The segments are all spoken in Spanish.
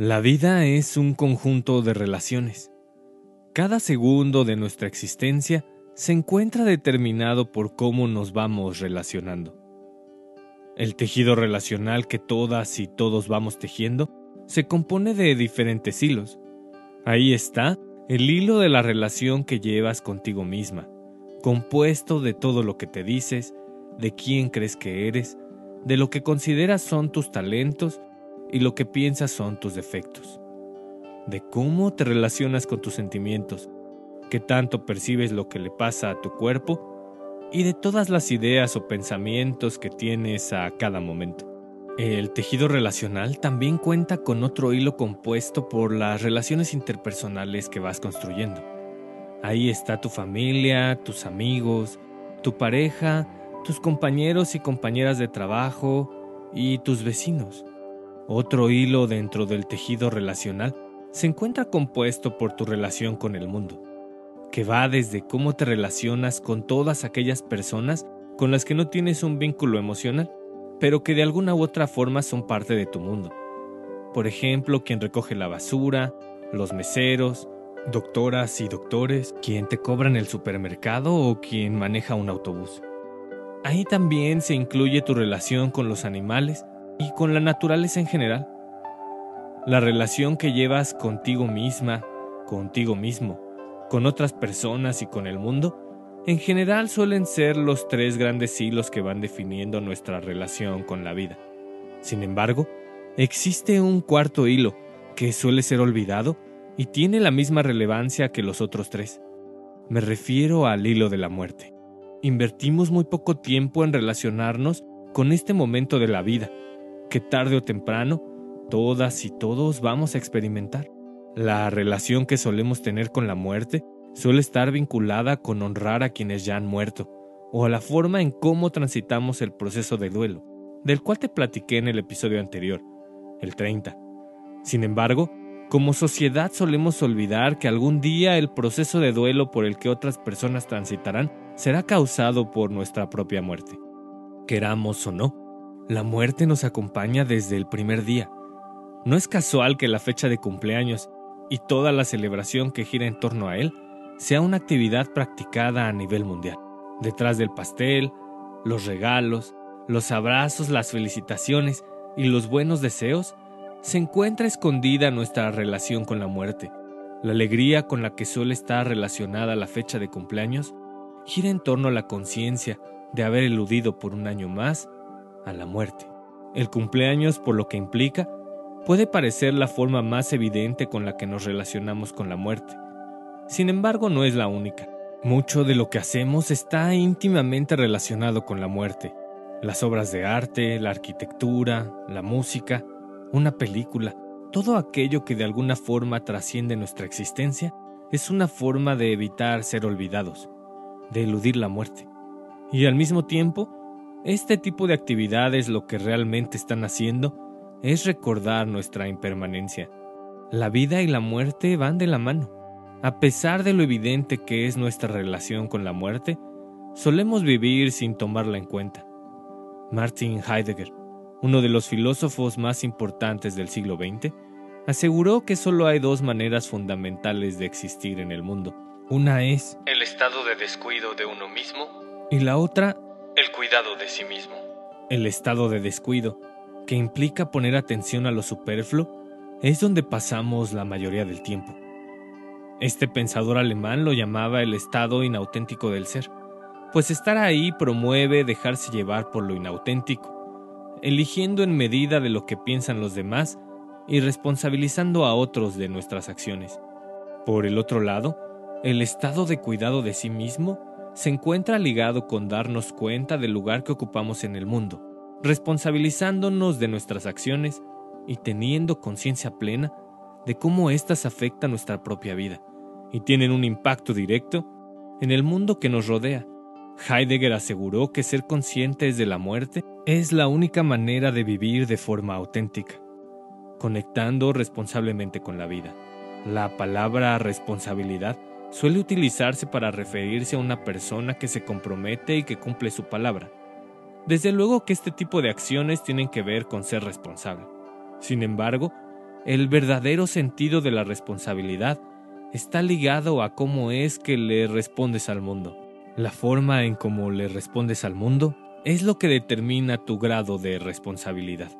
La vida es un conjunto de relaciones. Cada segundo de nuestra existencia se encuentra determinado por cómo nos vamos relacionando. El tejido relacional que todas y todos vamos tejiendo se compone de diferentes hilos. Ahí está el hilo de la relación que llevas contigo misma, compuesto de todo lo que te dices, de quién crees que eres, de lo que consideras son tus talentos y lo que piensas son tus defectos, de cómo te relacionas con tus sentimientos, que tanto percibes lo que le pasa a tu cuerpo y de todas las ideas o pensamientos que tienes a cada momento. El tejido relacional también cuenta con otro hilo compuesto por las relaciones interpersonales que vas construyendo. Ahí está tu familia, tus amigos, tu pareja, tus compañeros y compañeras de trabajo y tus vecinos. Otro hilo dentro del tejido relacional se encuentra compuesto por tu relación con el mundo, que va desde cómo te relacionas con todas aquellas personas con las que no tienes un vínculo emocional, pero que de alguna u otra forma son parte de tu mundo. Por ejemplo, quien recoge la basura, los meseros, doctoras y doctores, quien te cobran el supermercado o quien maneja un autobús. Ahí también se incluye tu relación con los animales y con la naturaleza en general. La relación que llevas contigo misma, contigo mismo, con otras personas y con el mundo, en general suelen ser los tres grandes hilos que van definiendo nuestra relación con la vida. Sin embargo, existe un cuarto hilo que suele ser olvidado y tiene la misma relevancia que los otros tres. Me refiero al hilo de la muerte. Invertimos muy poco tiempo en relacionarnos con este momento de la vida, que tarde o temprano todas y todos vamos a experimentar. La relación que solemos tener con la muerte suele estar vinculada con honrar a quienes ya han muerto, o a la forma en cómo transitamos el proceso de duelo, del cual te platiqué en el episodio anterior, el 30. Sin embargo, como sociedad solemos olvidar que algún día el proceso de duelo por el que otras personas transitarán será causado por nuestra propia muerte. Queramos o no, la muerte nos acompaña desde el primer día. No es casual que la fecha de cumpleaños y toda la celebración que gira en torno a él sea una actividad practicada a nivel mundial. Detrás del pastel, los regalos, los abrazos, las felicitaciones y los buenos deseos, se encuentra escondida nuestra relación con la muerte. La alegría con la que suele estar relacionada la fecha de cumpleaños gira en torno a la conciencia de haber eludido por un año más a la muerte. El cumpleaños, por lo que implica, puede parecer la forma más evidente con la que nos relacionamos con la muerte. Sin embargo, no es la única. Mucho de lo que hacemos está íntimamente relacionado con la muerte. Las obras de arte, la arquitectura, la música, una película, todo aquello que de alguna forma trasciende nuestra existencia es una forma de evitar ser olvidados, de eludir la muerte. Y al mismo tiempo, este tipo de actividades lo que realmente están haciendo es recordar nuestra impermanencia. La vida y la muerte van de la mano. A pesar de lo evidente que es nuestra relación con la muerte, solemos vivir sin tomarla en cuenta. Martin Heidegger, uno de los filósofos más importantes del siglo XX, aseguró que solo hay dos maneras fundamentales de existir en el mundo. Una es el estado de descuido de uno mismo y la otra el cuidado de sí mismo. El estado de descuido, que implica poner atención a lo superfluo, es donde pasamos la mayoría del tiempo. Este pensador alemán lo llamaba el estado inauténtico del ser, pues estar ahí promueve dejarse llevar por lo inauténtico, eligiendo en medida de lo que piensan los demás y responsabilizando a otros de nuestras acciones. Por el otro lado, el estado de cuidado de sí mismo se encuentra ligado con darnos cuenta del lugar que ocupamos en el mundo, responsabilizándonos de nuestras acciones y teniendo conciencia plena de cómo éstas afectan nuestra propia vida y tienen un impacto directo en el mundo que nos rodea. Heidegger aseguró que ser conscientes de la muerte es la única manera de vivir de forma auténtica, conectando responsablemente con la vida. La palabra responsabilidad suele utilizarse para referirse a una persona que se compromete y que cumple su palabra. Desde luego que este tipo de acciones tienen que ver con ser responsable. Sin embargo, el verdadero sentido de la responsabilidad está ligado a cómo es que le respondes al mundo. La forma en cómo le respondes al mundo es lo que determina tu grado de responsabilidad.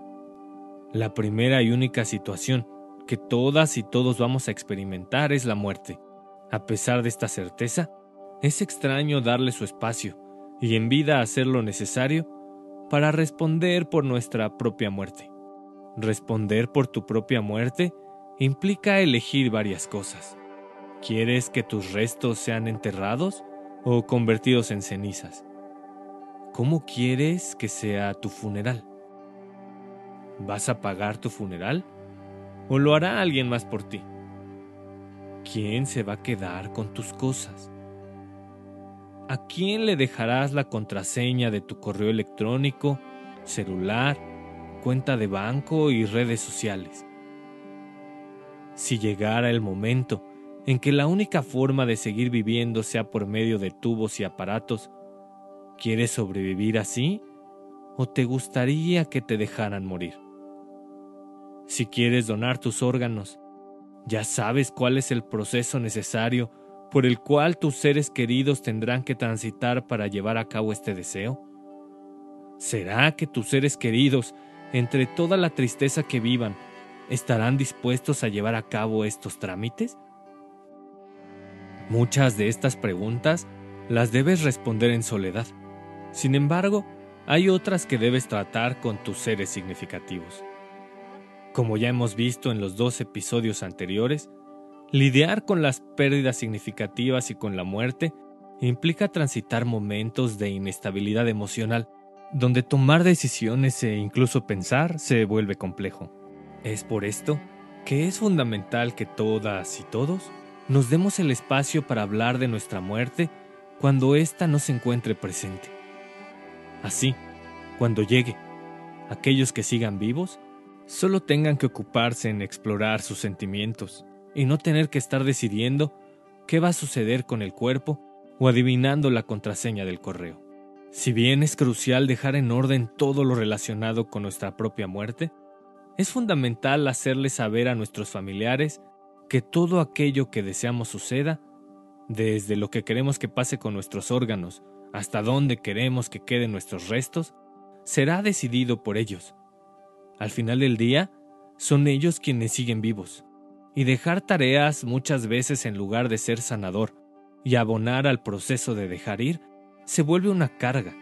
La primera y única situación que todas y todos vamos a experimentar es la muerte. A pesar de esta certeza, es extraño darle su espacio y en vida hacer lo necesario para responder por nuestra propia muerte. Responder por tu propia muerte implica elegir varias cosas. ¿Quieres que tus restos sean enterrados o convertidos en cenizas? ¿Cómo quieres que sea tu funeral? ¿Vas a pagar tu funeral? ¿O lo hará alguien más por ti? ¿Quién se va a quedar con tus cosas? ¿A quién le dejarás la contraseña de tu correo electrónico, celular, cuenta de banco y redes sociales? Si llegara el momento en que la única forma de seguir viviendo sea por medio de tubos y aparatos, ¿quieres sobrevivir así o te gustaría que te dejaran morir? Si quieres donar tus órganos, ¿ya sabes cuál es el proceso necesario por el cual tus seres queridos tendrán que transitar para llevar a cabo este deseo? ¿Será que tus seres queridos, entre toda la tristeza que vivan, estarán dispuestos a llevar a cabo estos trámites? Muchas de estas preguntas las debes responder en soledad. Sin embargo, hay otras que debes tratar con tus seres significativos. Como ya hemos visto en los dos episodios anteriores, lidiar con las pérdidas significativas y con la muerte implica transitar momentos de inestabilidad emocional, donde tomar decisiones e incluso pensar se vuelve complejo. Es por esto que es fundamental que todas y todos nos demos el espacio para hablar de nuestra muerte cuando ésta no se encuentre presente. Así, cuando llegue, aquellos que sigan vivos solo tengan que ocuparse en explorar sus sentimientos y no tener que estar decidiendo qué va a suceder con el cuerpo o adivinando la contraseña del correo. Si bien es crucial dejar en orden todo lo relacionado con nuestra propia muerte, es fundamental hacerle saber a nuestros familiares que todo aquello que deseamos suceda, desde lo que queremos que pase con nuestros órganos hasta dónde queremos que queden nuestros restos, será decidido por ellos al final del día, son ellos quienes siguen vivos. Y dejar tareas muchas veces en lugar de ser sanador y abonar al proceso de dejar ir, se vuelve una carga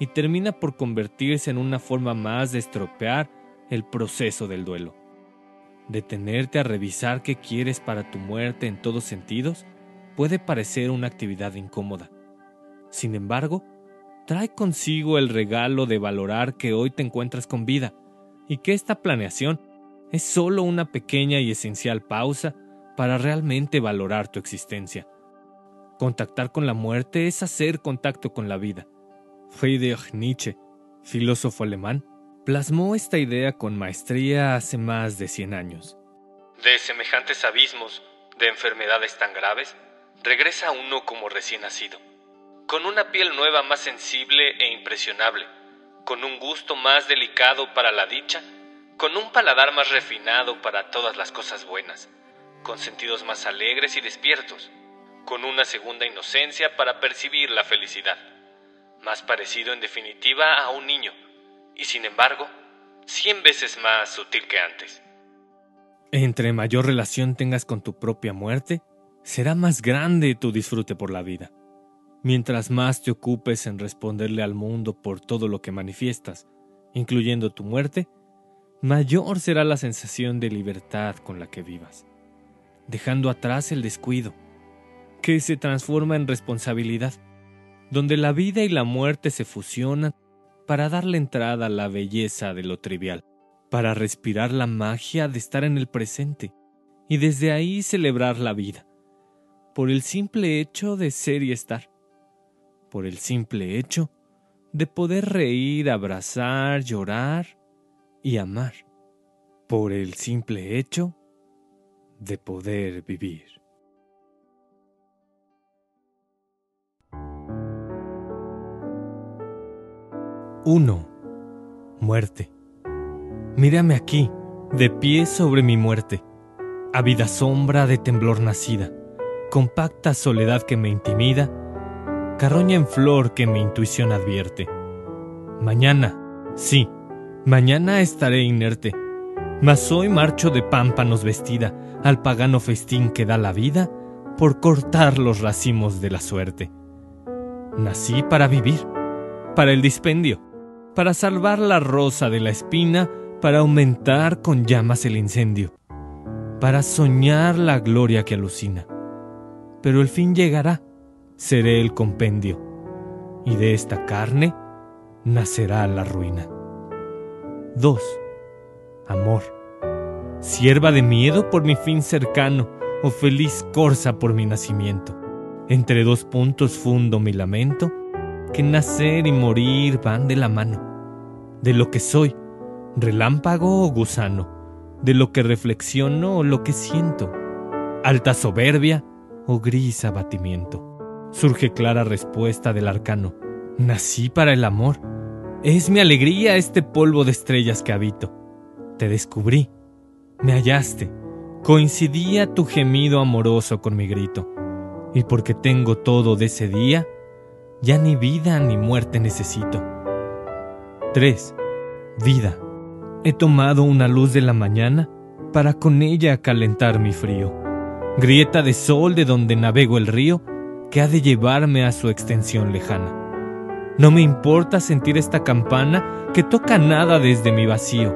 y termina por convertirse en una forma más de estropear el proceso del duelo. Detenerte a revisar qué quieres para tu muerte en todos sentidos puede parecer una actividad incómoda. Sin embargo, trae consigo el regalo de valorar que hoy te encuentras con vida y que esta planeación es solo una pequeña y esencial pausa para realmente valorar tu existencia. Contactar con la muerte es hacer contacto con la vida. Friedrich Nietzsche, filósofo alemán, plasmó esta idea con maestría hace más de 100 años. De semejantes abismos, de enfermedades tan graves, regresa uno como recién nacido, con una piel nueva más sensible e impresionable, con un gusto más delicado para la dicha, con un paladar más refinado para todas las cosas buenas, con sentidos más alegres y despiertos, con una segunda inocencia para percibir la felicidad, más parecido en definitiva a un niño, y sin embargo, cien veces más sutil que antes. Entre mayor relación tengas con tu propia muerte, será más grande tu disfrute por la vida. Mientras más te ocupes en responderle al mundo por todo lo que manifiestas, incluyendo tu muerte, mayor será la sensación de libertad con la que vivas, dejando atrás el descuido, que se transforma en responsabilidad, donde la vida y la muerte se fusionan para darle entrada a la belleza de lo trivial, para respirar la magia de estar en el presente y desde ahí celebrar la vida, por el simple hecho de ser y estar por el simple hecho de poder reír, abrazar, llorar y amar, por el simple hecho de poder vivir. Uno. Muerte. Mírame aquí, de pie sobre mi muerte, ávida sombra de temblor nacida, compacta soledad que me intimida, carroña en flor que mi intuición advierte. Mañana, sí, mañana estaré inerte, mas hoy marcho de pámpanos vestida al pagano festín que da la vida por cortar los racimos de la suerte. Nací para vivir, para el dispendio, para salvar la rosa de la espina, para aumentar con llamas el incendio, para soñar la gloria que alucina. Pero el fin llegará, seré el compendio, y de esta carne nacerá la ruina. 2. Amor. Sierva de miedo por mi fin cercano, o feliz corza por mi nacimiento. Entre dos puntos fundo mi lamento, que nacer y morir van de la mano. De lo que soy, relámpago o gusano, de lo que reflexiono o lo que siento, alta soberbia o gris abatimiento surge clara respuesta del arcano. Nací para el amor. Es mi alegría este polvo de estrellas que habito. Te descubrí. Me hallaste. Coincidía tu gemido amoroso con mi grito. Y porque tengo todo de ese día, ya ni vida ni muerte necesito. 3. Vida. He tomado una luz de la mañana para con ella calentar mi frío. Grieta de sol de donde navego el río que ha de llevarme a su extensión lejana. No me importa sentir esta campana que toca nada desde mi vacío.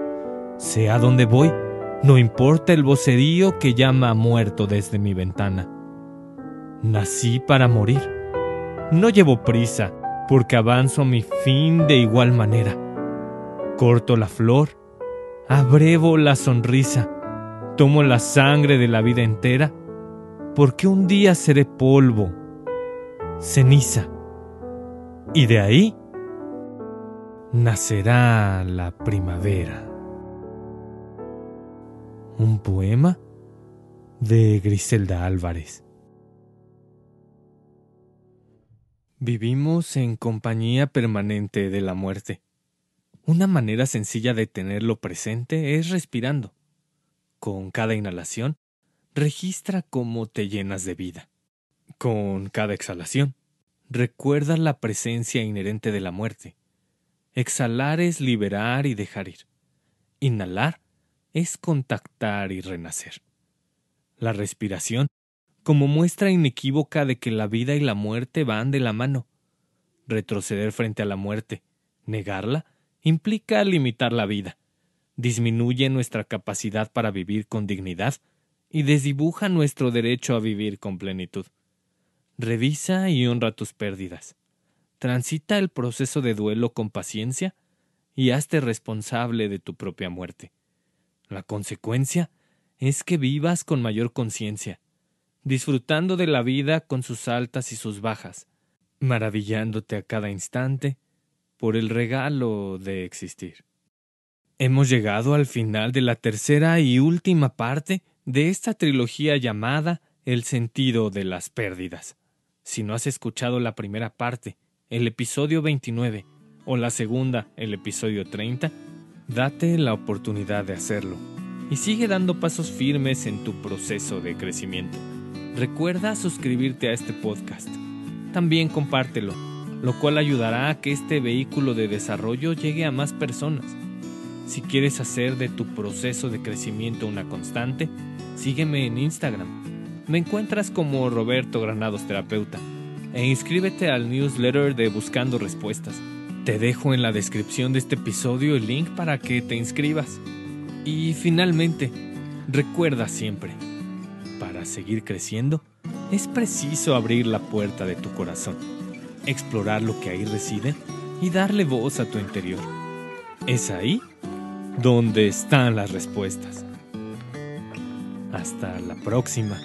Sea donde voy, no importa el vocerío que llama a muerto desde mi ventana. Nací para morir. No llevo prisa, porque avanzo a mi fin de igual manera. Corto la flor, abrevo la sonrisa, tomo la sangre de la vida entera, porque un día seré polvo ceniza. Y de ahí nacerá la primavera. Un poema de Griselda Álvarez. Vivimos en compañía permanente de la muerte. Una manera sencilla de tenerlo presente es respirando. Con cada inhalación, registra cómo te llenas de vida. Con cada exhalación, recuerda la presencia inherente de la muerte. Exhalar es liberar y dejar ir. Inhalar es contactar y renacer. La respiración, como muestra inequívoca de que la vida y la muerte van de la mano. Retroceder frente a la muerte, negarla, implica limitar la vida, disminuye nuestra capacidad para vivir con dignidad y desdibuja nuestro derecho a vivir con plenitud. Revisa y honra tus pérdidas. Transita el proceso de duelo con paciencia y hazte responsable de tu propia muerte. La consecuencia es que vivas con mayor conciencia, disfrutando de la vida con sus altas y sus bajas, maravillándote a cada instante por el regalo de existir. Hemos llegado al final de la tercera y última parte de esta trilogía llamada El sentido de las pérdidas. Si no has escuchado la primera parte, el episodio 29, o la segunda, el episodio 30, date la oportunidad de hacerlo y sigue dando pasos firmes en tu proceso de crecimiento. Recuerda suscribirte a este podcast. También compártelo, lo cual ayudará a que este vehículo de desarrollo llegue a más personas. Si quieres hacer de tu proceso de crecimiento una constante, sígueme en Instagram Me encuentras como Roberto Granados Terapeuta e inscríbete al newsletter de Buscando Respuestas. Te dejo en la descripción de este episodio el link para que te inscribas. Y finalmente, recuerda siempre, para seguir creciendo, es preciso abrir la puerta de tu corazón, explorar lo que ahí reside y darle voz a tu interior. Es ahí donde están las respuestas. Hasta la próxima.